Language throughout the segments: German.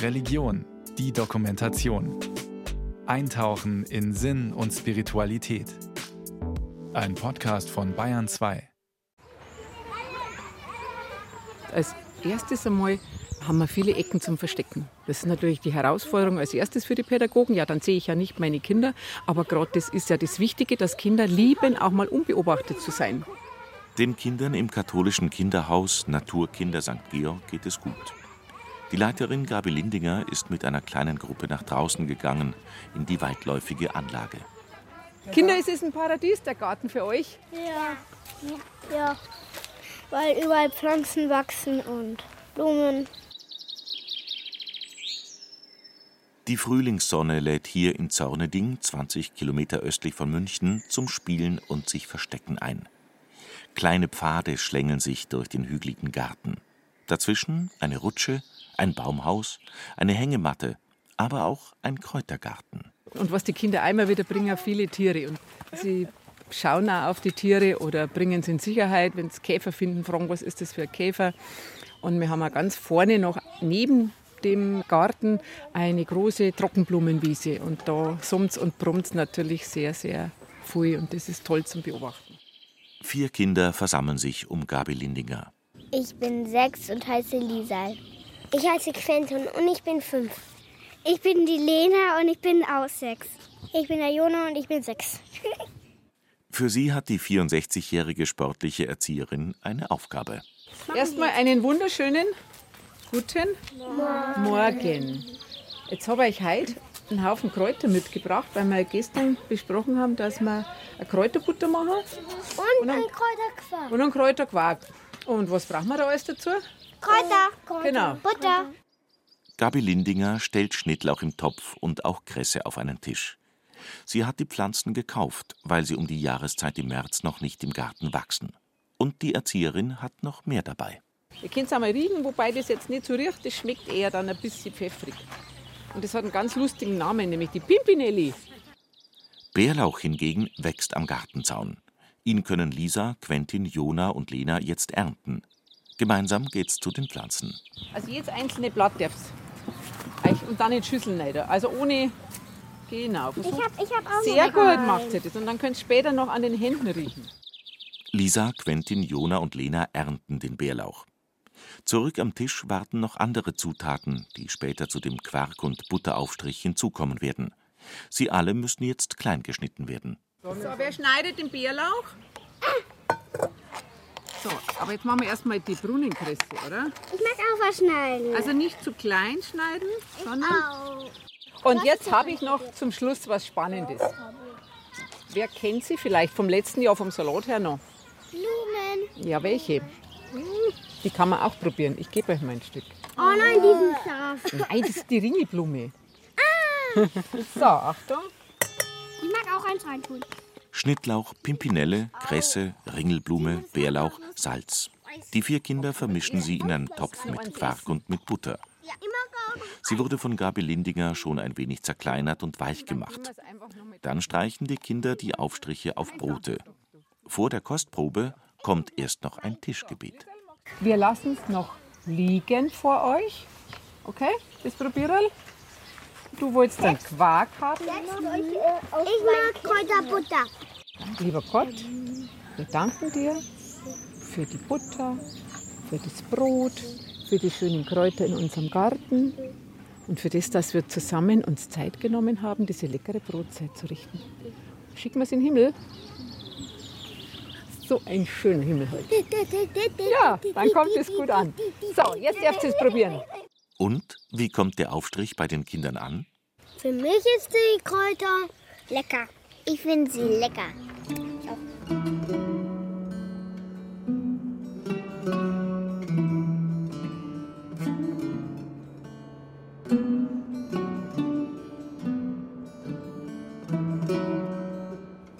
Religion, die Dokumentation. Eintauchen in Sinn und Spiritualität. Ein Podcast von Bayern 2. Als erstes einmal haben wir viele Ecken zum Verstecken. Das ist natürlich die Herausforderung als erstes für die Pädagogen. Ja, dann sehe ich ja nicht meine Kinder. Aber gerade das ist ja das Wichtige, dass Kinder lieben, auch mal unbeobachtet zu sein. Den Kindern im katholischen Kinderhaus Naturkinder St. Georg geht es gut. Die Leiterin Gabi Lindinger ist mit einer kleinen Gruppe nach draußen gegangen, in die weitläufige Anlage. Kinder, ist es ein Paradies, der Garten für euch? Ja. Ja. Weil überall Pflanzen wachsen und Blumen. Die Frühlingssonne lädt hier in Zorneding, 20 Kilometer östlich von München, zum Spielen und sich Verstecken ein. Kleine Pfade schlängeln sich durch den hügeligen Garten. Dazwischen eine Rutsche, ein Baumhaus, eine Hängematte, aber auch ein Kräutergarten. Und was die Kinder einmal wieder bringen, viele Tiere. Und sie schauen auch auf die Tiere oder bringen sie in Sicherheit. Wenn sie Käfer finden, fragen, was ist das für ein Käfer. Und wir haben auch ganz vorne noch neben dem Garten eine große Trockenblumenwiese. Und da summt und brummt natürlich sehr, sehr viel. Und das ist toll zum Beobachten. Vier Kinder versammeln sich um Gabi Lindinger. Ich bin sechs und heiße Lisa. Ich heiße Quentin und ich bin fünf. Ich bin die Lena und ich bin auch sechs. Ich bin der Jona und ich bin sechs. Für sie hat die 64-jährige sportliche Erzieherin eine Aufgabe. Erstmal einen wunderschönen guten Morgen. Morgen. Jetzt habe ich heute einen Haufen Kräuter mitgebracht, weil wir gestern besprochen haben, dass wir eine Kräuterbutter machen. Und, und ein Kräuterquark. Und ein Kräuterquark. Und was brauchen wir da alles dazu? Kräuter. Kräuter. Genau. Butter. Gabi Lindinger stellt Schnittlauch im Topf und auch Kresse auf einen Tisch. Sie hat die Pflanzen gekauft, weil sie um die Jahreszeit im März noch nicht im Garten wachsen. Und die Erzieherin hat noch mehr dabei. Ihr könnt es einmal riechen, wobei das jetzt nicht so riecht, das schmeckt eher dann ein bisschen pfeffrig. Und das hat einen ganz lustigen Namen, nämlich die Pimpinelli. Bärlauch hingegen wächst am Gartenzaun. Ihn können Lisa, Quentin, Jona und Lena jetzt ernten. Gemeinsam geht's zu den Pflanzen. Also jedes einzelne Blatt darf's. Und dann in Schüsseln rein. Also ohne. Genau. Ich hab, ich hab auch Sehr gut macht sie das. Und dann könnt ihr später noch an den Händen riechen. Lisa, Quentin, Jona und Lena ernten den Bärlauch. Zurück am Tisch warten noch andere Zutaten, die später zu dem Quark- und Butteraufstrich hinzukommen werden. Sie alle müssen jetzt klein geschnitten werden. So, wer schneidet den Bärlauch? So, aber jetzt machen wir erstmal die Brunnenkresse, oder? Ich mag auch was schneiden. Also nicht zu klein schneiden, sondern. Au. Und jetzt habe ich noch zum Schluss was Spannendes. Wer kennt sie vielleicht vom letzten Jahr vom Salat her noch? Blumen. Ja, welche? Die kann man auch probieren. Ich gebe euch mal ein Stück. Oh nein, diesen Saft. Nein, das ist die Ringelblume. So, Achtung. Ich mag auch eins reintun. Schnittlauch, Pimpinelle, Kresse, Ringelblume, Bärlauch, Salz. Die vier Kinder vermischen sie in einen Topf mit Quark und mit Butter. Sie wurde von Gabi Lindinger schon ein wenig zerkleinert und weich gemacht. Dann streichen die Kinder die Aufstriche auf Brote. Vor der Kostprobe kommt erst noch ein Tischgebet. Wir lassen es noch liegen vor euch. Okay, das probieren. Du wolltest dann Quark haben. Ich mag Kräuterbutter. Lieber Gott, wir danken dir für die Butter, für das Brot, für die schönen Kräuter in unserem Garten und für das, dass wir zusammen uns Zeit genommen haben, diese leckere Brotzeit zu richten. Schicken wir es in den Himmel. So ein schöner Himmel heute. Ja, dann kommt es gut an. So, jetzt dürft ihr es probieren. Und wie kommt der Aufstrich bei den Kindern an? Für mich ist die Kräuter lecker. Ich finde sie lecker.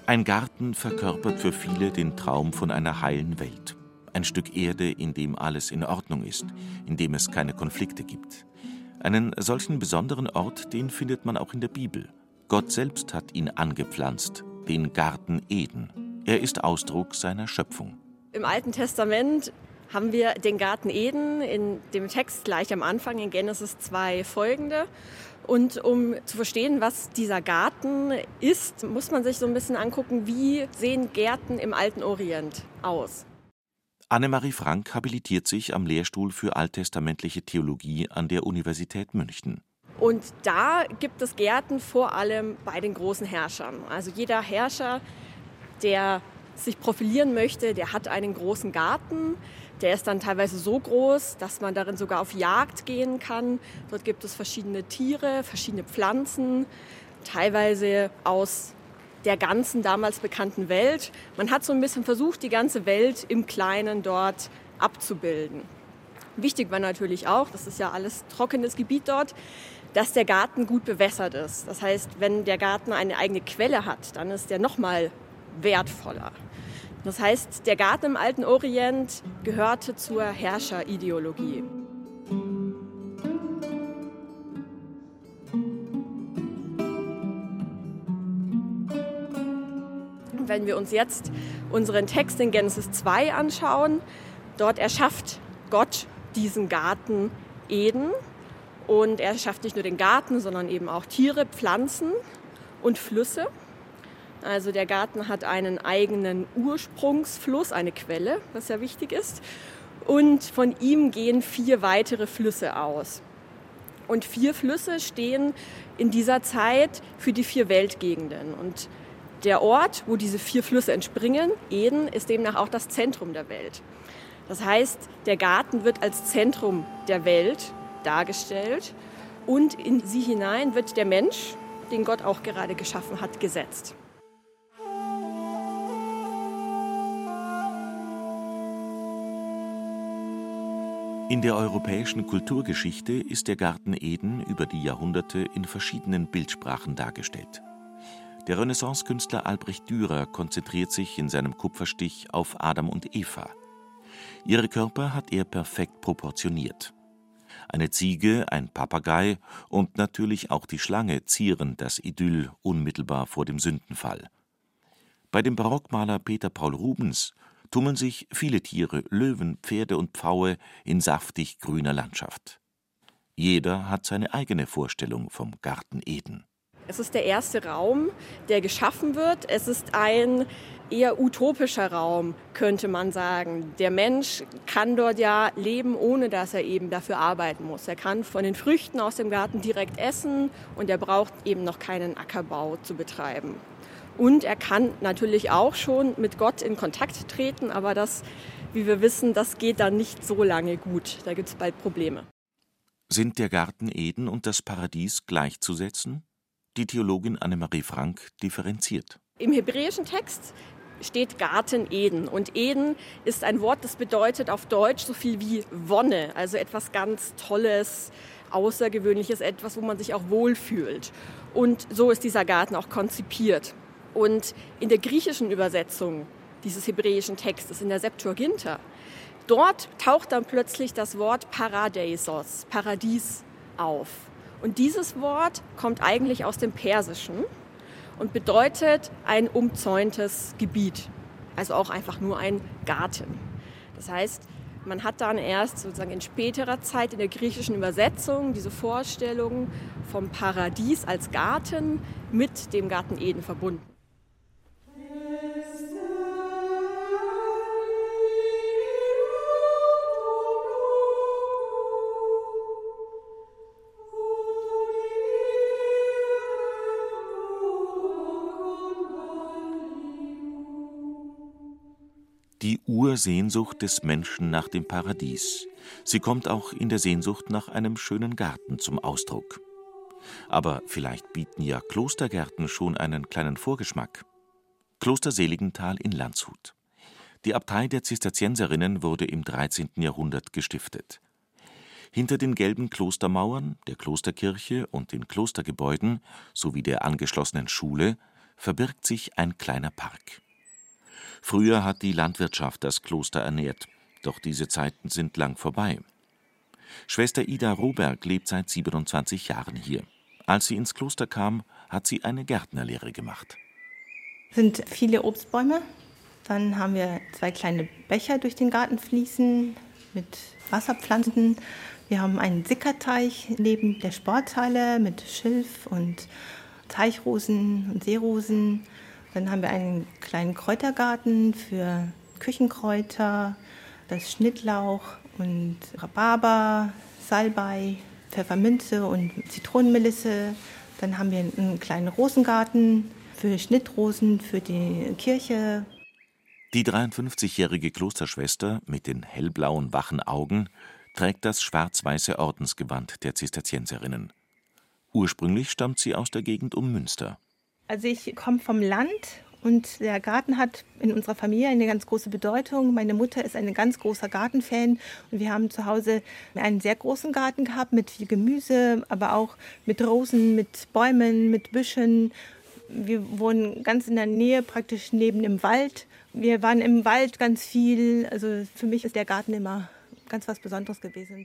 Ein Garten verkörpert für viele den Traum von einer heilen Welt. Ein Stück Erde, in dem alles in Ordnung ist, in dem es keine Konflikte gibt. Einen solchen besonderen Ort, den findet man auch in der Bibel. Gott selbst hat ihn angepflanzt, den Garten Eden. Er ist Ausdruck seiner Schöpfung. Im Alten Testament haben wir den Garten Eden in dem Text gleich am Anfang in Genesis 2 folgende. Und um zu verstehen, was dieser Garten ist, muss man sich so ein bisschen angucken, wie sehen Gärten im alten Orient aus. Annemarie Frank habilitiert sich am Lehrstuhl für alttestamentliche Theologie an der Universität München. Und da gibt es Gärten vor allem bei den großen Herrschern. Also jeder Herrscher, der sich profilieren möchte, der hat einen großen Garten. Der ist dann teilweise so groß, dass man darin sogar auf Jagd gehen kann. Dort gibt es verschiedene Tiere, verschiedene Pflanzen, teilweise aus der ganzen damals bekannten Welt. Man hat so ein bisschen versucht, die ganze Welt im Kleinen dort abzubilden. Wichtig war natürlich auch, das ist ja alles trockenes Gebiet dort, dass der Garten gut bewässert ist. Das heißt, wenn der Garten eine eigene Quelle hat, dann ist der noch mal wertvoller. Das heißt, der Garten im alten Orient gehörte zur Herrscherideologie. Wenn wir uns jetzt unseren Text in Genesis 2 anschauen, dort erschafft Gott diesen Garten Eden und er schafft nicht nur den Garten, sondern eben auch Tiere, Pflanzen und Flüsse. Also der Garten hat einen eigenen Ursprungsfluss, eine Quelle, was ja wichtig ist. Und von ihm gehen vier weitere Flüsse aus. Und vier Flüsse stehen in dieser Zeit für die vier Weltgegenden. Und der Ort, wo diese vier Flüsse entspringen, Eden, ist demnach auch das Zentrum der Welt. Das heißt, der Garten wird als Zentrum der Welt dargestellt und in sie hinein wird der Mensch, den Gott auch gerade geschaffen hat, gesetzt. In der europäischen Kulturgeschichte ist der Garten Eden über die Jahrhunderte in verschiedenen Bildsprachen dargestellt. Der Renaissancekünstler Albrecht Dürer konzentriert sich in seinem Kupferstich auf Adam und Eva. Ihre Körper hat er perfekt proportioniert. Eine Ziege, ein Papagei und natürlich auch die Schlange zieren das Idyll unmittelbar vor dem Sündenfall. Bei dem Barockmaler Peter Paul Rubens tummeln sich viele Tiere, Löwen, Pferde und Pfaue in saftig grüner Landschaft. Jeder hat seine eigene Vorstellung vom Garten Eden. Es ist der erste Raum, der geschaffen wird. Es ist ein eher utopischer Raum, könnte man sagen. Der Mensch kann dort ja leben, ohne dass er eben dafür arbeiten muss. Er kann von den Früchten aus dem Garten direkt essen und er braucht eben noch keinen Ackerbau zu betreiben. Und er kann natürlich auch schon mit Gott in Kontakt treten, aber das, wie wir wissen, das geht dann nicht so lange gut. Da gibt es bald Probleme. Sind der Garten Eden und das Paradies gleichzusetzen? Die Theologin Annemarie Frank differenziert. Im hebräischen Text steht Garten Eden. Und Eden ist ein Wort, das bedeutet auf Deutsch so viel wie Wonne, also etwas ganz Tolles, Außergewöhnliches, etwas, wo man sich auch wohlfühlt. Und so ist dieser Garten auch konzipiert. Und in der griechischen Übersetzung dieses hebräischen Textes, in der Septuaginta, dort taucht dann plötzlich das Wort Paradeisos, Paradies, auf. Und dieses Wort kommt eigentlich aus dem Persischen und bedeutet ein umzäuntes Gebiet, also auch einfach nur ein Garten. Das heißt, man hat dann erst sozusagen in späterer Zeit in der griechischen Übersetzung diese Vorstellung vom Paradies als Garten mit dem Garten Eden verbunden. Die Ursehnsucht des Menschen nach dem Paradies. Sie kommt auch in der Sehnsucht nach einem schönen Garten zum Ausdruck. Aber vielleicht bieten ja Klostergärten schon einen kleinen Vorgeschmack. Kloster Seligenthal in Landshut. Die Abtei der Zisterzienserinnen wurde im 13. Jahrhundert gestiftet. Hinter den gelben Klostermauern, der Klosterkirche und den Klostergebäuden sowie der angeschlossenen Schule verbirgt sich ein kleiner Park. Früher hat die Landwirtschaft das Kloster ernährt, doch diese Zeiten sind lang vorbei. Schwester Ida Roberg lebt seit 27 Jahren hier. Als sie ins Kloster kam, hat sie eine Gärtnerlehre gemacht. Sind viele Obstbäume? Dann haben wir zwei kleine Becher durch den Garten fließen mit Wasserpflanzen. Wir haben einen Sickerteich neben der Sporthalle mit Schilf und Teichrosen und Seerosen. Dann haben wir einen kleinen Kräutergarten für Küchenkräuter, das Schnittlauch und Rhabarber, Salbei, Pfefferminze und Zitronenmelisse. Dann haben wir einen kleinen Rosengarten für Schnittrosen für die Kirche. Die 53-jährige Klosterschwester mit den hellblauen wachen Augen trägt das schwarz-weiße Ordensgewand der Zisterzienserinnen. Ursprünglich stammt sie aus der Gegend um Münster. Also ich komme vom Land und der Garten hat in unserer Familie eine ganz große Bedeutung. Meine Mutter ist ein ganz großer Gartenfan und wir haben zu Hause einen sehr großen Garten gehabt mit viel Gemüse, aber auch mit Rosen, mit Bäumen, mit Büschen. Wir wohnen ganz in der Nähe, praktisch neben dem Wald. Wir waren im Wald ganz viel. Also für mich ist der Garten immer ganz was Besonderes gewesen.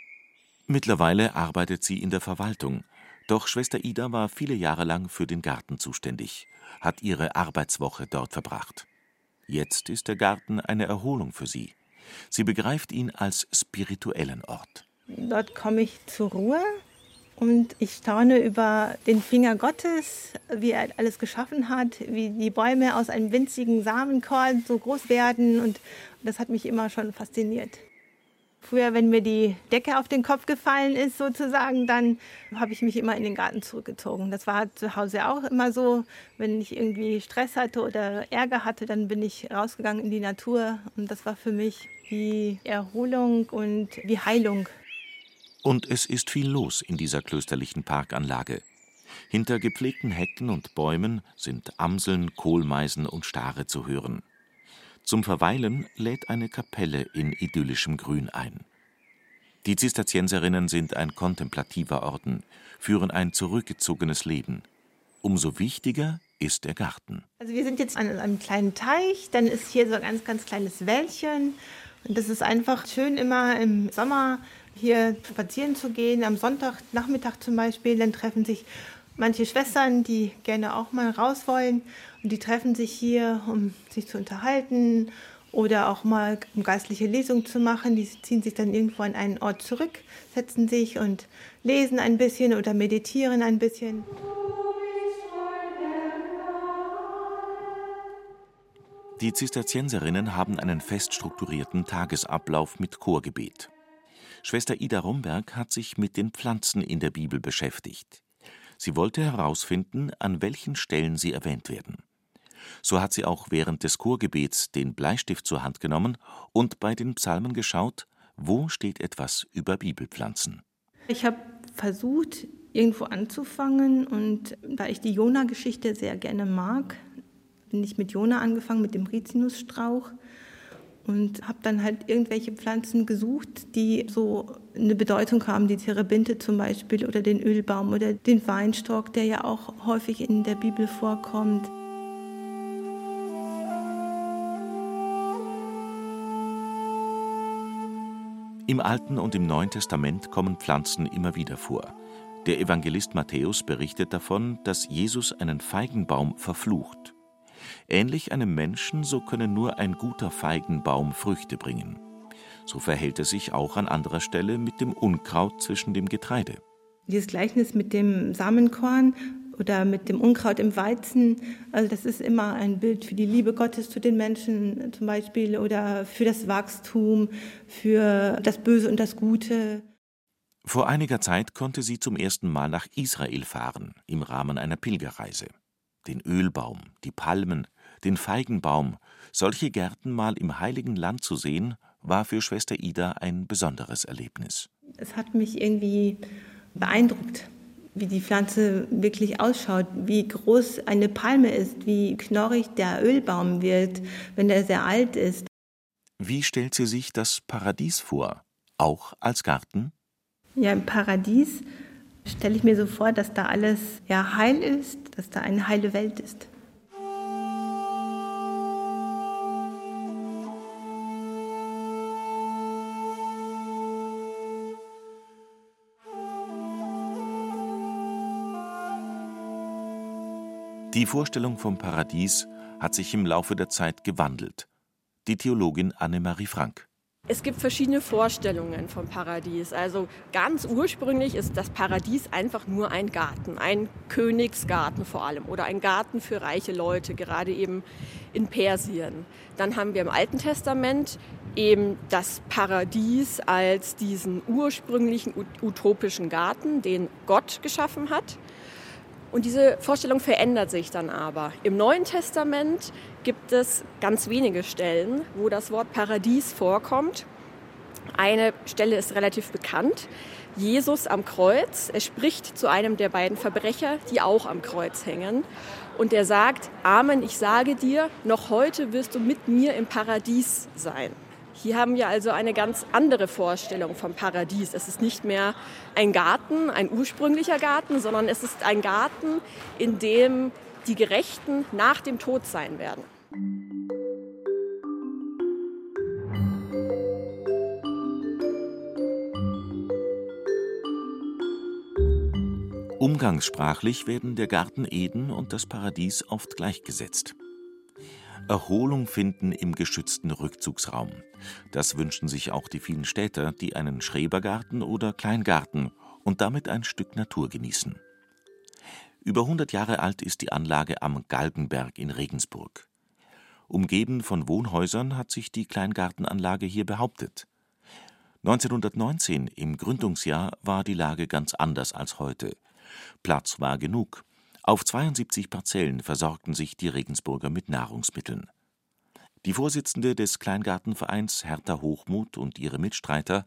Mittlerweile arbeitet sie in der Verwaltung. Doch Schwester Ida war viele Jahre lang für den Garten zuständig, hat ihre Arbeitswoche dort verbracht. Jetzt ist der Garten eine Erholung für sie. Sie begreift ihn als spirituellen Ort. Dort komme ich zur Ruhe und ich staune über den Finger Gottes, wie er alles geschaffen hat, wie die Bäume aus einem winzigen Samenkorn so groß werden. Und das hat mich immer schon fasziniert. Früher, wenn mir die Decke auf den Kopf gefallen ist, sozusagen, dann habe ich mich immer in den Garten zurückgezogen. Das war zu Hause auch immer so. Wenn ich irgendwie Stress hatte oder Ärger hatte, dann bin ich rausgegangen in die Natur. Und das war für mich wie Erholung und wie Heilung. Und es ist viel los in dieser klösterlichen Parkanlage. Hinter gepflegten Hecken und Bäumen sind Amseln, Kohlmeisen und Stare zu hören. Zum Verweilen lädt eine Kapelle in idyllischem Grün ein. Die Zisterzienserinnen sind ein kontemplativer Orden, führen ein zurückgezogenes Leben. Umso wichtiger ist der Garten. Also wir sind jetzt an einem kleinen Teich, dann ist hier so ein ganz, ganz kleines Wäldchen. Und das ist einfach schön, immer im Sommer hier spazieren zu gehen, am Sonntagnachmittag zum Beispiel. Dann treffen sich manche Schwestern, die gerne auch mal raus wollen. Und die treffen sich hier, um sich zu unterhalten oder auch mal um geistliche Lesungen zu machen. Die ziehen sich dann irgendwo an einen Ort zurück, setzen sich und lesen ein bisschen oder meditieren ein bisschen. Die Zisterzienserinnen haben einen fest strukturierten Tagesablauf mit Chorgebet. Schwester Ida Romberg hat sich mit den Pflanzen in der Bibel beschäftigt. Sie wollte herausfinden, an welchen Stellen sie erwähnt werden. So hat sie auch während des Chorgebets den Bleistift zur Hand genommen und bei den Psalmen geschaut, wo steht etwas über Bibelpflanzen. Ich habe versucht, irgendwo anzufangen und da ich die Jona-Geschichte sehr gerne mag, bin ich mit Jona angefangen, mit dem Rizinusstrauch und habe dann halt irgendwelche Pflanzen gesucht, die so eine Bedeutung haben, die Terebinte zum Beispiel oder den Ölbaum oder den Weinstock, der ja auch häufig in der Bibel vorkommt. Im Alten und im Neuen Testament kommen Pflanzen immer wieder vor. Der Evangelist Matthäus berichtet davon, dass Jesus einen Feigenbaum verflucht. Ähnlich einem Menschen, so könne nur ein guter Feigenbaum Früchte bringen. So verhält es sich auch an anderer Stelle mit dem Unkraut zwischen dem Getreide. Dieses Gleichnis mit dem Samenkorn oder mit dem Unkraut im Weizen, also das ist immer ein Bild für die Liebe Gottes zu den Menschen zum Beispiel oder für das Wachstum, für das Böse und das Gute. Vor einiger Zeit konnte sie zum ersten Mal nach Israel fahren, im Rahmen einer Pilgerreise den Ölbaum, die Palmen, den Feigenbaum, solche Gärten mal im heiligen Land zu sehen, war für Schwester Ida ein besonderes Erlebnis. Es hat mich irgendwie beeindruckt, wie die Pflanze wirklich ausschaut, wie groß eine Palme ist, wie knorrig der Ölbaum wird, wenn er sehr alt ist. Wie stellt sie sich das Paradies vor, auch als Garten? Ja, im Paradies stelle ich mir so vor, dass da alles ja heil ist, dass da eine heile Welt ist. Die Vorstellung vom Paradies hat sich im Laufe der Zeit gewandelt. die Theologin Annemarie Frank. Es gibt verschiedene Vorstellungen vom Paradies. Also ganz ursprünglich ist das Paradies einfach nur ein Garten, ein Königsgarten vor allem oder ein Garten für reiche Leute, gerade eben in Persien. Dann haben wir im Alten Testament eben das Paradies als diesen ursprünglichen utopischen Garten, den Gott geschaffen hat. Und diese Vorstellung verändert sich dann aber. Im Neuen Testament gibt es ganz wenige Stellen, wo das Wort Paradies vorkommt. Eine Stelle ist relativ bekannt. Jesus am Kreuz. Er spricht zu einem der beiden Verbrecher, die auch am Kreuz hängen. Und er sagt, Amen, ich sage dir, noch heute wirst du mit mir im Paradies sein. Hier haben wir also eine ganz andere Vorstellung vom Paradies. Es ist nicht mehr ein Garten, ein ursprünglicher Garten, sondern es ist ein Garten, in dem die Gerechten nach dem Tod sein werden. Umgangssprachlich werden der Garten Eden und das Paradies oft gleichgesetzt. Erholung finden im geschützten Rückzugsraum. Das wünschen sich auch die vielen Städter, die einen Schrebergarten oder Kleingarten und damit ein Stück Natur genießen. Über 100 Jahre alt ist die Anlage am Galgenberg in Regensburg. Umgeben von Wohnhäusern hat sich die Kleingartenanlage hier behauptet. 1919, im Gründungsjahr, war die Lage ganz anders als heute. Platz war genug. Auf 72 Parzellen versorgten sich die Regensburger mit Nahrungsmitteln. Die Vorsitzende des Kleingartenvereins Hertha Hochmut und ihre Mitstreiter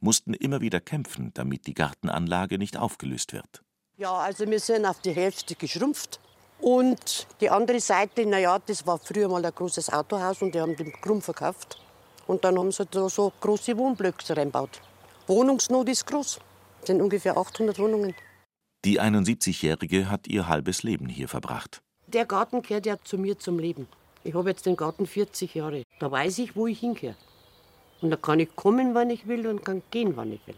mussten immer wieder kämpfen, damit die Gartenanlage nicht aufgelöst wird. Ja, also wir sind auf die Hälfte geschrumpft. Und die andere Seite, naja, das war früher mal ein großes Autohaus und die haben den Krumm verkauft. Und dann haben sie da so große Wohnblöcke reingebaut. Wohnungsnot ist groß. Es sind ungefähr 800 Wohnungen. Die 71-Jährige hat ihr halbes Leben hier verbracht. Der Garten gehört ja zu mir zum Leben. Ich habe jetzt den Garten 40 Jahre. Da weiß ich, wo ich hingehöre. Und da kann ich kommen, wann ich will und kann gehen, wann ich will.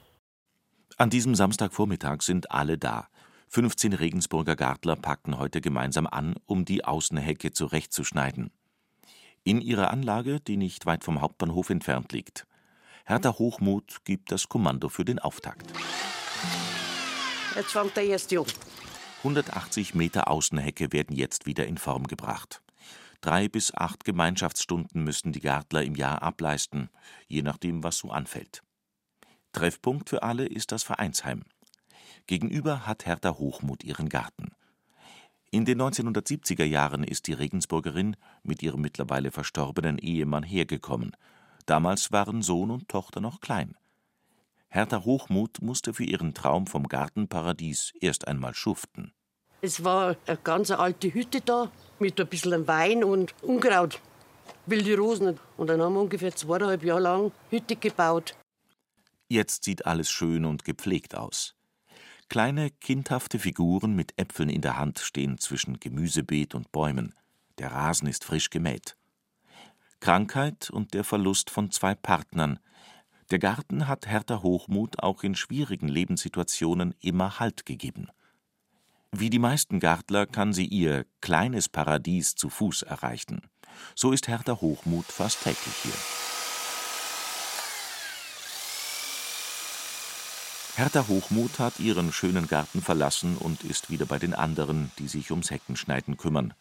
An diesem Samstagvormittag sind alle da. 15 Regensburger Gartler packten heute gemeinsam an, um die Außenhecke zurechtzuschneiden. In ihrer Anlage, die nicht weit vom Hauptbahnhof entfernt liegt. Hertha Hochmut gibt das Kommando für den Auftakt. Jetzt fängt der erste an. 180 Meter Außenhecke werden jetzt wieder in Form gebracht. Drei bis acht Gemeinschaftsstunden müssen die Gärtler im Jahr ableisten, je nachdem, was so anfällt. Treffpunkt für alle ist das Vereinsheim. Gegenüber hat Hertha Hochmut ihren Garten. In den 1970er Jahren ist die Regensburgerin mit ihrem mittlerweile verstorbenen Ehemann hergekommen. Damals waren Sohn und Tochter noch klein. Hertha Hochmut musste für ihren Traum vom Gartenparadies erst einmal schuften. Es war eine ganz alte Hütte da mit ein bisschen Wein und Unkraut, wilde Rosen. Und dann haben wir ungefähr zweieinhalb Jahre lang Hütte gebaut. Jetzt sieht alles schön und gepflegt aus. Kleine, kindhafte Figuren mit Äpfeln in der Hand stehen zwischen Gemüsebeet und Bäumen. Der Rasen ist frisch gemäht. Krankheit und der Verlust von zwei Partnern – der Garten hat Hertha Hochmut auch in schwierigen Lebenssituationen immer Halt gegeben. Wie die meisten Gartler kann sie ihr kleines Paradies zu Fuß erreichen. So ist Hertha Hochmut fast täglich hier. Hertha Hochmut hat ihren schönen Garten verlassen und ist wieder bei den anderen, die sich ums Heckenschneiden kümmern.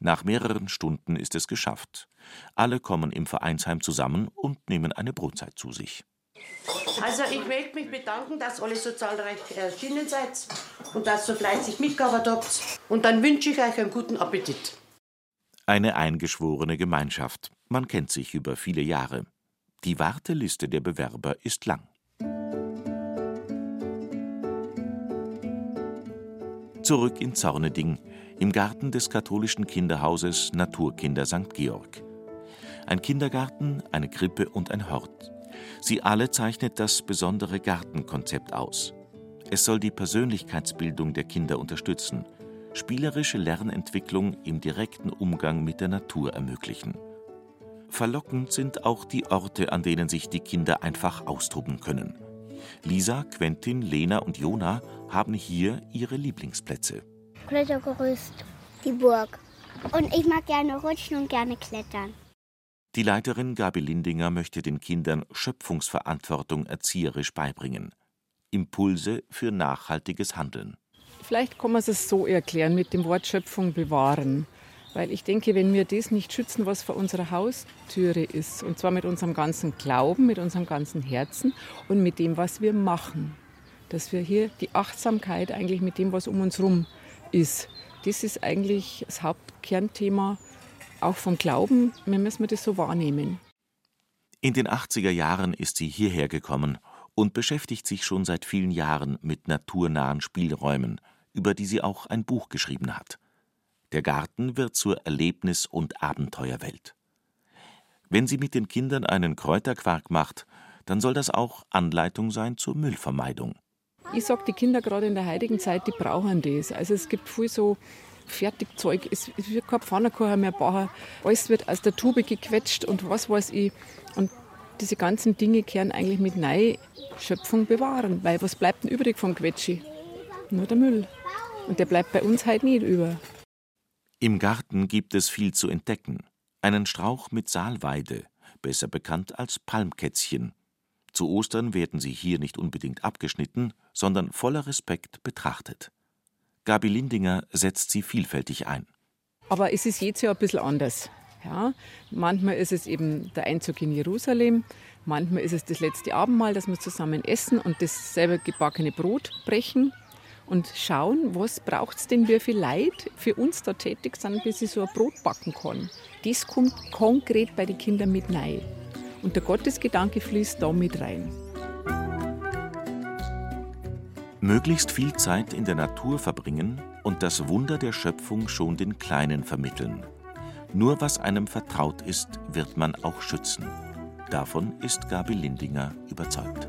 Nach mehreren Stunden ist es geschafft. Alle kommen im Vereinsheim zusammen und nehmen eine Brotzeit zu sich. Also ich möchte mich bedanken, dass alle so zahlreich erschienen seid und dass so fleißig mitgearbeitet habt. Und dann wünsche ich euch einen guten Appetit. Eine eingeschworene Gemeinschaft. Man kennt sich über viele Jahre. Die Warteliste der Bewerber ist lang. Zurück in Zorneding, im Garten des katholischen Kinderhauses Naturkinder St. Georg. Ein Kindergarten, eine Krippe und ein Hort. Sie alle zeichnet das besondere Gartenkonzept aus. Es soll die Persönlichkeitsbildung der Kinder unterstützen, spielerische Lernentwicklung im direkten Umgang mit der Natur ermöglichen. Verlockend sind auch die Orte, an denen sich die Kinder einfach austoben können. Lisa, Quentin, Lena und Jona haben hier ihre Lieblingsplätze. Klettergerüst, die Burg. Und ich mag gerne rutschen und gerne klettern. Die Leiterin Gabi Lindinger möchte den Kindern Schöpfungsverantwortung erzieherisch beibringen. Impulse für nachhaltiges Handeln. Vielleicht kann man es so erklären mit dem Wort Schöpfung bewahren. Weil ich denke, wenn wir das nicht schützen, was vor unserer Haustüre ist, und zwar mit unserem ganzen Glauben, mit unserem ganzen Herzen und mit dem, was wir machen, dass wir hier die Achtsamkeit eigentlich mit dem, was um uns herum ist, das ist eigentlich das Hauptkernthema auch vom Glauben. Wir müssen das so wahrnehmen. In den 80er Jahren ist sie hierher gekommen und beschäftigt sich schon seit vielen Jahren mit naturnahen Spielräumen, über die sie auch ein Buch geschrieben hat. Der Garten wird zur Erlebnis- und Abenteuerwelt. Wenn sie mit den Kindern einen Kräuterquark macht, dann soll das auch Anleitung sein zur Müllvermeidung. Ich sage, die Kinder gerade in der heutigen Zeit, die brauchen das. Also es gibt viel so Fertigzeug, es wird kein Pfannkuchen mehr bauen, alles wird aus der Tube gequetscht und was weiß ich. Und diese ganzen Dinge kehren eigentlich mit Neuschöpfung bewahren, weil was bleibt denn übrig vom Quetschi? Nur der Müll. Und der bleibt bei uns halt nicht über. Im Garten gibt es viel zu entdecken. Einen Strauch mit Saalweide, besser bekannt als Palmkätzchen. Zu Ostern werden sie hier nicht unbedingt abgeschnitten, sondern voller Respekt betrachtet. Gabi Lindinger setzt sie vielfältig ein. Aber es ist jedes Jahr ein bisschen anders. Ja, manchmal ist es eben der Einzug in Jerusalem, manchmal ist es das letzte Abendmahl, dass wir zusammen essen und das selber gebackene Brot brechen und schauen, was braucht es denn, wie viel Leid für uns da tätig sind, bis ich so ein Brot backen kann. Das kommt konkret bei den Kindern mit rein. Und der Gottesgedanke fließt da mit rein. Möglichst viel Zeit in der Natur verbringen und das Wunder der Schöpfung schon den Kleinen vermitteln. Nur was einem vertraut ist, wird man auch schützen. Davon ist Gabi Lindinger überzeugt.